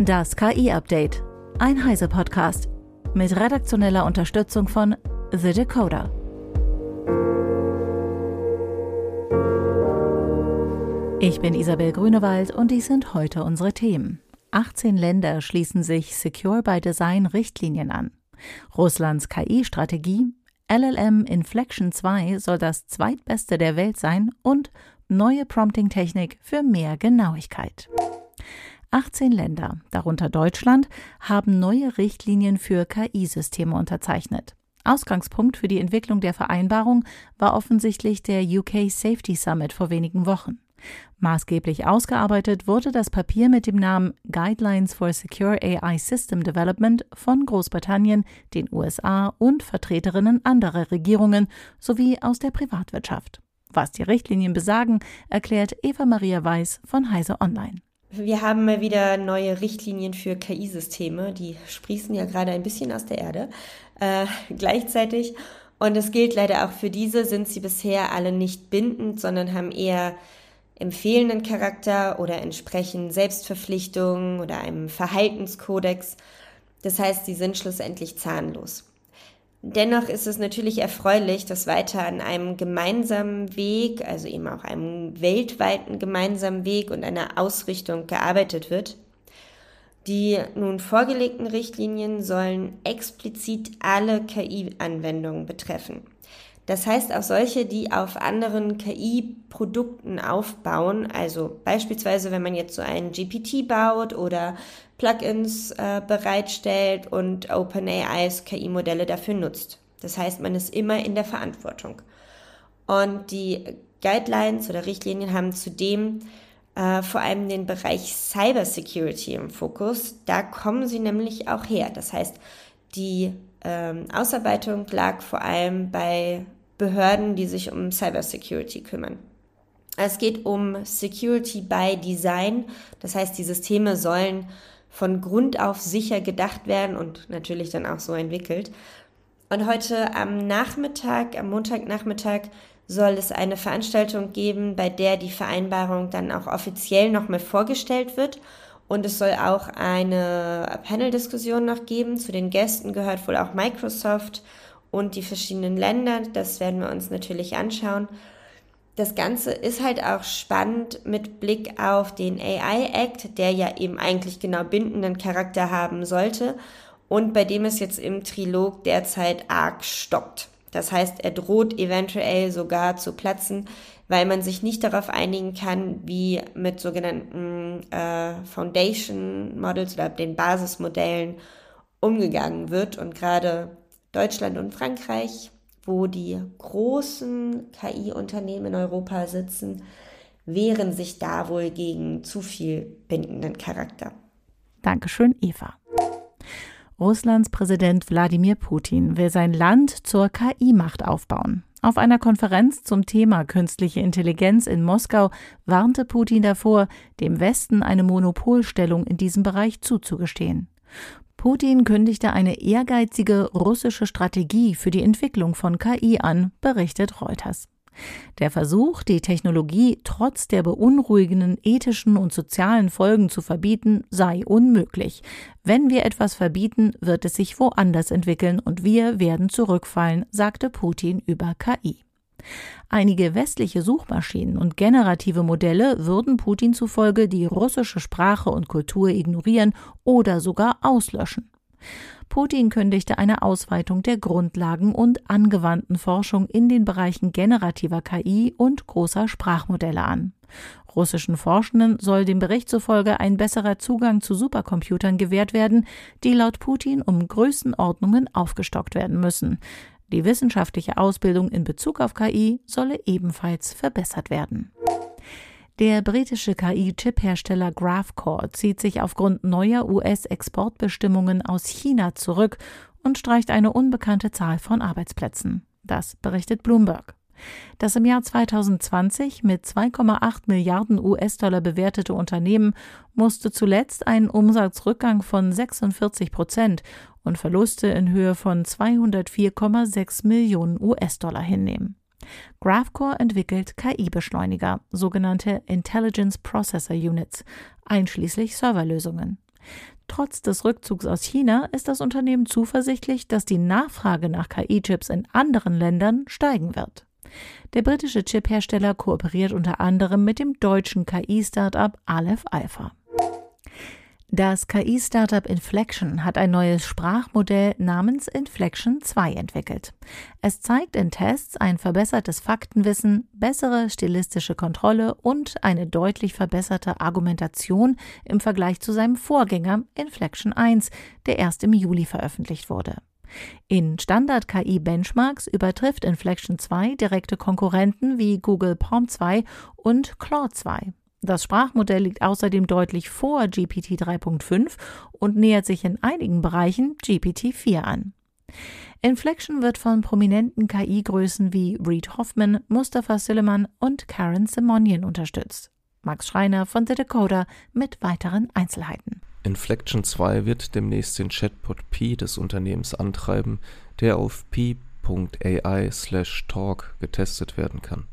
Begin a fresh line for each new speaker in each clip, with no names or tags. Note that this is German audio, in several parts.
Das KI-Update. Ein Heise-Podcast. Mit redaktioneller Unterstützung von The Decoder. Ich bin Isabel Grünewald und dies sind heute unsere Themen. 18 Länder schließen sich Secure by Design Richtlinien an. Russlands KI-Strategie, LLM Inflection 2 soll das zweitbeste der Welt sein und neue Prompting-Technik für mehr Genauigkeit. 18 Länder, darunter Deutschland, haben neue Richtlinien für KI-Systeme unterzeichnet. Ausgangspunkt für die Entwicklung der Vereinbarung war offensichtlich der UK Safety Summit vor wenigen Wochen. Maßgeblich ausgearbeitet wurde das Papier mit dem Namen Guidelines for Secure AI System Development von Großbritannien, den USA und Vertreterinnen anderer Regierungen sowie aus der Privatwirtschaft. Was die Richtlinien besagen, erklärt Eva Maria Weiß von Heise Online.
Wir haben mal wieder neue Richtlinien für KI-Systeme, die sprießen ja gerade ein bisschen aus der Erde äh, gleichzeitig. Und es gilt leider auch für diese, sind sie bisher alle nicht bindend, sondern haben eher empfehlenden Charakter oder entsprechen Selbstverpflichtungen oder einem Verhaltenskodex. Das heißt, sie sind schlussendlich zahnlos. Dennoch ist es natürlich erfreulich, dass weiter an einem gemeinsamen Weg, also eben auch einem weltweiten gemeinsamen Weg und einer Ausrichtung gearbeitet wird. Die nun vorgelegten Richtlinien sollen explizit alle KI-Anwendungen betreffen. Das heißt auch solche, die auf anderen KI-Produkten aufbauen. Also beispielsweise, wenn man jetzt so einen GPT baut oder Plugins äh, bereitstellt und OpenAIs KI-Modelle dafür nutzt. Das heißt, man ist immer in der Verantwortung. Und die Guidelines oder Richtlinien haben zudem äh, vor allem den Bereich Cybersecurity im Fokus. Da kommen sie nämlich auch her. Das heißt, die ähm, Ausarbeitung lag vor allem bei Behörden, die sich um Cybersecurity kümmern. Es geht um Security by Design. Das heißt, die Systeme sollen von Grund auf sicher gedacht werden und natürlich dann auch so entwickelt. Und heute am Nachmittag, am Montagnachmittag, soll es eine Veranstaltung geben, bei der die Vereinbarung dann auch offiziell nochmal vorgestellt wird. Und es soll auch eine Panel-Diskussion noch geben. Zu den Gästen gehört wohl auch Microsoft und die verschiedenen Länder. Das werden wir uns natürlich anschauen das Ganze ist halt auch spannend mit Blick auf den AI Act, der ja eben eigentlich genau bindenden Charakter haben sollte und bei dem es jetzt im Trilog derzeit arg stockt. Das heißt, er droht eventuell sogar zu platzen, weil man sich nicht darauf einigen kann, wie mit sogenannten äh, Foundation Models oder den Basismodellen umgegangen wird. Und gerade Deutschland und Frankreich wo die großen KI-Unternehmen in Europa sitzen, wehren sich da wohl gegen zu viel bindenden Charakter.
Dankeschön, Eva. Russlands Präsident Wladimir Putin will sein Land zur KI-Macht aufbauen. Auf einer Konferenz zum Thema künstliche Intelligenz in Moskau warnte Putin davor, dem Westen eine Monopolstellung in diesem Bereich zuzugestehen. Putin kündigte eine ehrgeizige russische Strategie für die Entwicklung von KI an, berichtet Reuters. Der Versuch, die Technologie trotz der beunruhigenden ethischen und sozialen Folgen zu verbieten, sei unmöglich. Wenn wir etwas verbieten, wird es sich woanders entwickeln und wir werden zurückfallen, sagte Putin über KI. Einige westliche Suchmaschinen und generative Modelle würden Putin zufolge die russische Sprache und Kultur ignorieren oder sogar auslöschen. Putin kündigte eine Ausweitung der Grundlagen und angewandten Forschung in den Bereichen generativer KI und großer Sprachmodelle an. Russischen Forschenden soll dem Bericht zufolge ein besserer Zugang zu Supercomputern gewährt werden, die laut Putin um Größenordnungen aufgestockt werden müssen. Die wissenschaftliche Ausbildung in Bezug auf KI solle ebenfalls verbessert werden. Der britische KI-Chip-Hersteller Graphcore zieht sich aufgrund neuer US-Exportbestimmungen aus China zurück und streicht eine unbekannte Zahl von Arbeitsplätzen. Das berichtet Bloomberg. Das im Jahr 2020 mit 2,8 Milliarden US-Dollar bewertete Unternehmen musste zuletzt einen Umsatzrückgang von 46 Prozent und Verluste in Höhe von 204,6 Millionen US-Dollar hinnehmen. Graphcore entwickelt KI-Beschleuniger, sogenannte Intelligence Processor Units, einschließlich Serverlösungen. Trotz des Rückzugs aus China ist das Unternehmen zuversichtlich, dass die Nachfrage nach KI-Chips in anderen Ländern steigen wird. Der britische Chiphersteller kooperiert unter anderem mit dem deutschen KI-Startup Aleph Alpha. Das KI-Startup Inflection hat ein neues Sprachmodell namens Inflection 2 entwickelt. Es zeigt in Tests ein verbessertes Faktenwissen, bessere stilistische Kontrolle und eine deutlich verbesserte Argumentation im Vergleich zu seinem Vorgänger Inflection 1, der erst im Juli veröffentlicht wurde. In Standard-KI-Benchmarks übertrifft Inflection 2 direkte Konkurrenten wie Google Palm 2 und Claude 2. Das Sprachmodell liegt außerdem deutlich vor GPT 3.5 und nähert sich in einigen Bereichen GPT 4 an. Inflection wird von prominenten KI-Größen wie Reid Hoffman, Mustafa Suleiman und Karen Simonian unterstützt. Max Schreiner von The Decoder mit weiteren Einzelheiten.
Inflection 2 wird demnächst den Chatbot P des Unternehmens antreiben, der auf p.ai/talk getestet werden kann.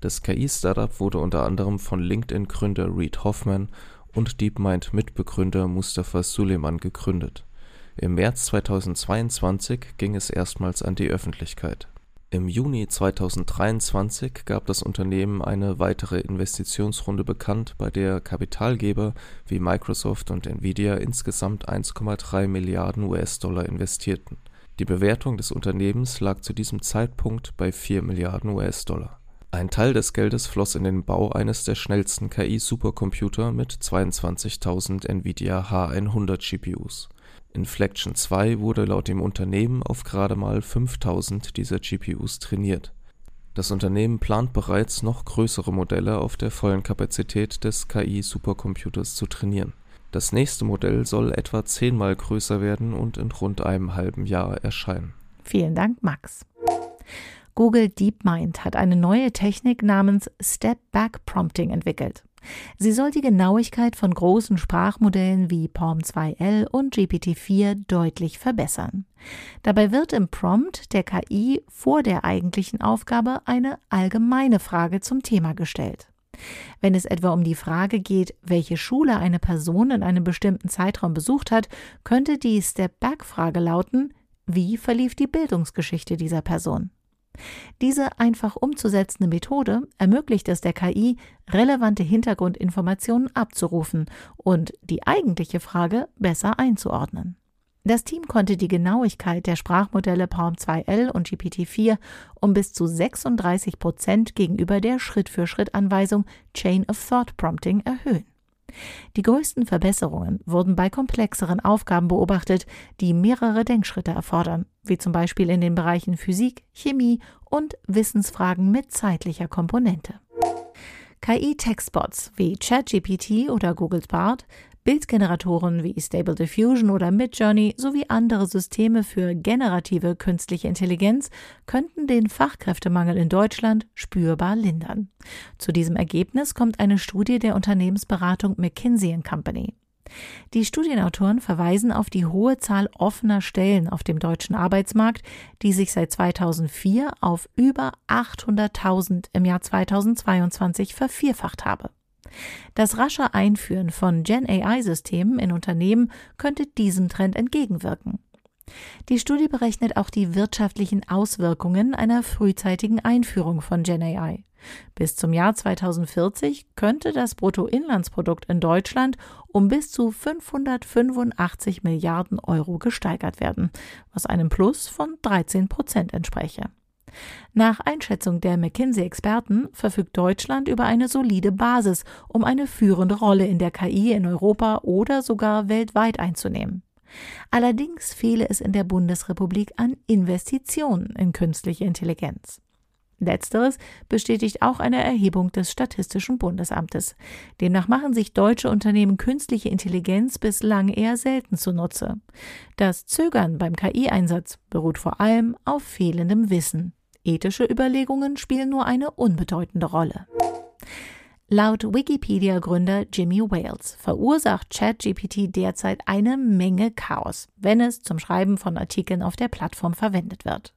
Das KI-Startup wurde unter anderem von LinkedIn-Gründer Reid Hoffman und DeepMind-Mitbegründer Mustafa Suleyman gegründet. Im März 2022 ging es erstmals an die Öffentlichkeit. Im Juni 2023 gab das Unternehmen eine weitere Investitionsrunde bekannt, bei der Kapitalgeber wie Microsoft und Nvidia insgesamt 1,3 Milliarden US-Dollar investierten. Die Bewertung des Unternehmens lag zu diesem Zeitpunkt bei 4 Milliarden US-Dollar ein Teil des Geldes floss in den Bau eines der schnellsten KI-Supercomputer mit 22.000 Nvidia H100 GPUs. Inflection 2 wurde laut dem Unternehmen auf gerade mal 5.000 dieser GPUs trainiert. Das Unternehmen plant bereits, noch größere Modelle auf der vollen Kapazität des KI-Supercomputers zu trainieren. Das nächste Modell soll etwa zehnmal größer werden und in rund einem halben Jahr erscheinen.
Vielen Dank, Max. Google DeepMind hat eine neue Technik namens Step-Back Prompting entwickelt. Sie soll die Genauigkeit von großen Sprachmodellen wie Palm 2L und GPT-4 deutlich verbessern. Dabei wird im Prompt der KI vor der eigentlichen Aufgabe eine allgemeine Frage zum Thema gestellt. Wenn es etwa um die Frage geht, welche Schule eine Person in einem bestimmten Zeitraum besucht hat, könnte die Step-Back-Frage lauten, wie verlief die Bildungsgeschichte dieser Person? Diese einfach umzusetzende Methode ermöglicht es der KI, relevante Hintergrundinformationen abzurufen und die eigentliche Frage besser einzuordnen. Das Team konnte die Genauigkeit der Sprachmodelle Palm 2L und GPT-4 um bis zu 36 Prozent gegenüber der Schritt-für-Schritt-Anweisung Chain of Thought Prompting erhöhen. Die größten Verbesserungen wurden bei komplexeren Aufgaben beobachtet, die mehrere Denkschritte erfordern, wie zum Beispiel in den Bereichen Physik, Chemie und Wissensfragen mit zeitlicher Komponente. KI-Textbots wie ChatGPT oder Googles Bard Bildgeneratoren wie Stable Diffusion oder Midjourney sowie andere Systeme für generative künstliche Intelligenz könnten den Fachkräftemangel in Deutschland spürbar lindern. Zu diesem Ergebnis kommt eine Studie der Unternehmensberatung McKinsey Company. Die Studienautoren verweisen auf die hohe Zahl offener Stellen auf dem deutschen Arbeitsmarkt, die sich seit 2004 auf über 800.000 im Jahr 2022 vervierfacht habe. Das rasche Einführen von Gen AI-Systemen in Unternehmen könnte diesem Trend entgegenwirken. Die Studie berechnet auch die wirtschaftlichen Auswirkungen einer frühzeitigen Einführung von Gen AI. Bis zum Jahr 2040 könnte das Bruttoinlandsprodukt in Deutschland um bis zu 585 Milliarden Euro gesteigert werden, was einem Plus von 13 Prozent entspräche. Nach Einschätzung der McKinsey-Experten verfügt Deutschland über eine solide Basis, um eine führende Rolle in der KI in Europa oder sogar weltweit einzunehmen. Allerdings fehle es in der Bundesrepublik an Investitionen in künstliche Intelligenz. Letzteres bestätigt auch eine Erhebung des Statistischen Bundesamtes. Demnach machen sich deutsche Unternehmen künstliche Intelligenz bislang eher selten zunutze. Das Zögern beim KI-Einsatz beruht vor allem auf fehlendem Wissen. Ethische Überlegungen spielen nur eine unbedeutende Rolle. Laut Wikipedia-Gründer Jimmy Wales verursacht ChatGPT derzeit eine Menge Chaos, wenn es zum Schreiben von Artikeln auf der Plattform verwendet wird.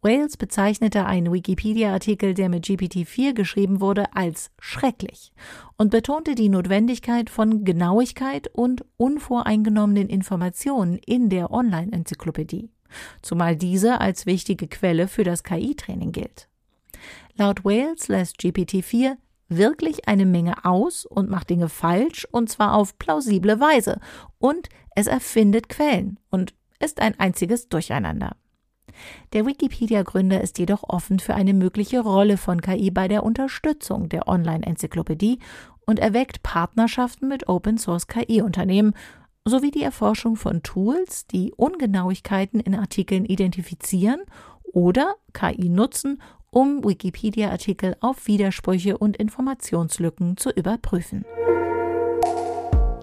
Wales bezeichnete einen Wikipedia-Artikel, der mit GPT-4 geschrieben wurde, als schrecklich und betonte die Notwendigkeit von Genauigkeit und unvoreingenommenen Informationen in der Online-Enzyklopädie, zumal diese als wichtige Quelle für das KI-Training gilt. Laut Wales lässt GPT-4 wirklich eine Menge aus und macht Dinge falsch, und zwar auf plausible Weise, und es erfindet Quellen und ist ein einziges Durcheinander. Der Wikipedia-Gründer ist jedoch offen für eine mögliche Rolle von KI bei der Unterstützung der Online-Enzyklopädie und erweckt Partnerschaften mit Open-Source-KI-Unternehmen sowie die Erforschung von Tools, die Ungenauigkeiten in Artikeln identifizieren oder KI nutzen, um Wikipedia-Artikel auf Widersprüche und Informationslücken zu überprüfen.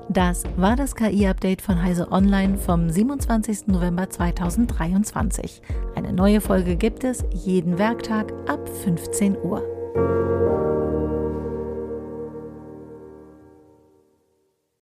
Das war das KI-Update von Heise Online vom 27. November 2023. Eine neue Folge gibt es jeden Werktag ab 15 Uhr.